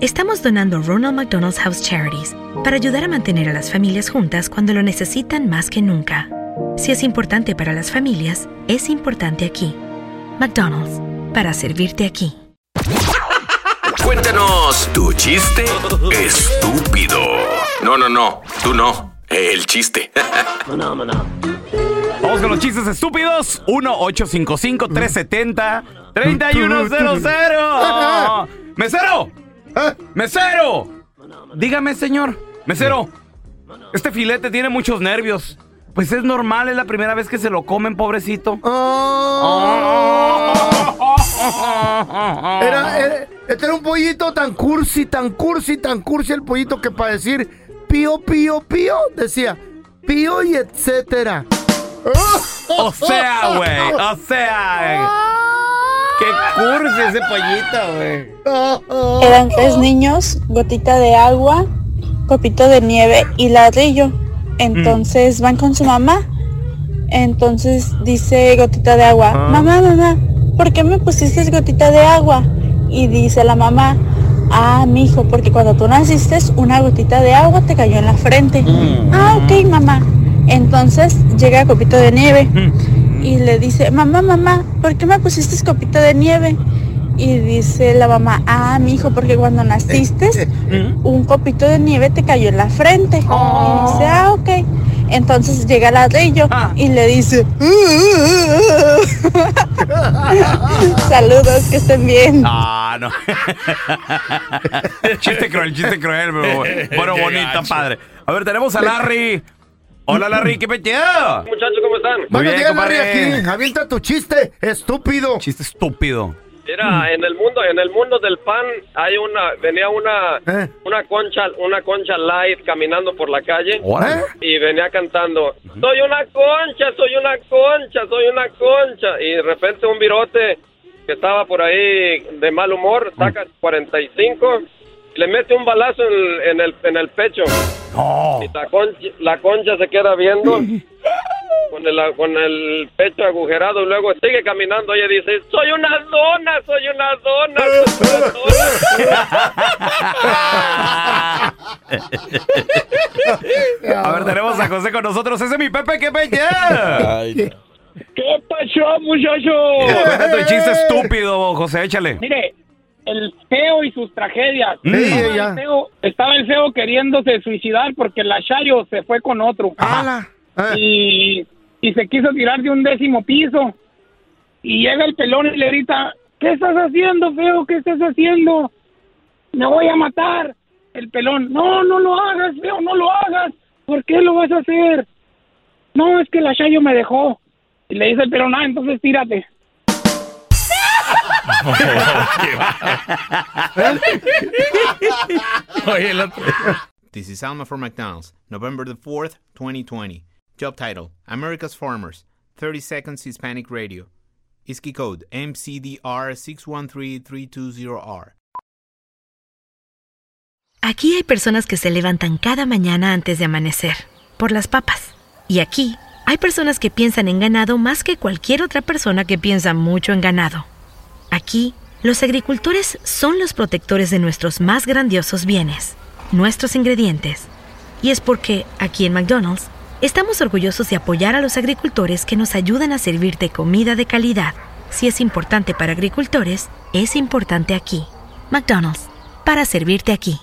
estamos donando Ronald McDonald's House Charities para ayudar a mantener a las familias juntas cuando lo necesitan más que nunca. Si es importante para las familias, es importante aquí. McDonald's, para servirte aquí. Cuéntanos tu chiste estúpido. No, no, no, tú no. El chiste. Vamos con los chistes estúpidos. 1-855-370-3100. ¡Mesero! ¡Mesero! Dígame, señor. Mesero. Este filete tiene muchos nervios. Pues es normal, es la primera vez que se lo comen, pobrecito. Era, era- este era un pollito tan cursi, tan cursi, tan cursi el pollito que para decir pío, pío, pío, decía pío y etcétera. O sea, güey. O sea. Qué cursi ese pollito, güey. Eran tres niños, gotita de agua, copito de nieve y ladrillo. Entonces van con su mamá. Entonces dice gotita de agua, mamá, mamá, ¿por qué me pusiste gotita de agua? Y dice la mamá, ah, mijo, porque cuando tú naciste una gotita de agua te cayó en la frente. Ah, ok, mamá. Entonces llega copito de nieve y le dice, mamá, mamá, ¿por qué me pusiste copito de nieve? Y dice la mamá, ah, mi hijo, porque cuando naciste, un copito de nieve te cayó en la frente. Y dice, ah, ok. Entonces llega el ladrillo y le dice, saludos, que estén bien. Ah, no. chiste cruel, chiste cruel, pero bueno, bonito, padre. A ver, tenemos a Larry. Hola, Larry, ¿qué peteado? Muchachos, ¿cómo están? Buenos días, Larry, aquí. Avienta tu chiste, estúpido. Chiste estúpido. Mira, en el mundo, en el mundo del pan hay una, venía una, ¿Eh? una concha, una concha light caminando por la calle Órale. y venía cantando, soy una concha, soy una concha, soy una concha y de repente un virote que estaba por ahí de mal humor saca 45 le mete un balazo en el, en el, en el pecho No. y la concha, la concha se queda viendo con el, con el pecho agujerado y luego sigue caminando. Ella dice, soy una dona, soy una dona. soy una dona". A ver, tenemos a José con nosotros. Ese es mi Pepe, ¿qué peteado? ¿Qué pasó, muchacho? Cuéntate el chiste estúpido, José, échale. Mire, el feo y sus tragedias. Mm. Sí, Estaba, el feo, estaba el feo queriéndose suicidar porque la Chayo se fue con otro. Eh, Y, y se quiso tirar de un décimo piso. Y llega el pelón y le grita, ¿qué estás haciendo, feo? ¿Qué estás haciendo? Me voy a matar. El pelón, no, no lo hagas, feo, no lo hagas. ¿Por qué lo vas a hacer? No, es que la Chayo me dejó. Y le dice el pelón, ah, entonces tírate. Oye, el otro. This is Alma from McDonald's, November the 4th, 2020. Job title America's Farmers, 30 Seconds Hispanic Radio. ISKI code MCDR613320R. Aquí hay personas que se levantan cada mañana antes de amanecer, por las papas, Y aquí hay personas que piensan en ganado más que cualquier otra persona que piensa mucho en ganado. Aquí, los agricultores son los protectores de nuestros más grandiosos bienes, nuestros ingredientes. Y es porque, aquí en McDonald's, estamos orgullosos de apoyar a los agricultores que nos ayudan a servirte comida de calidad. Si es importante para agricultores, es importante aquí. McDonald's, para servirte aquí.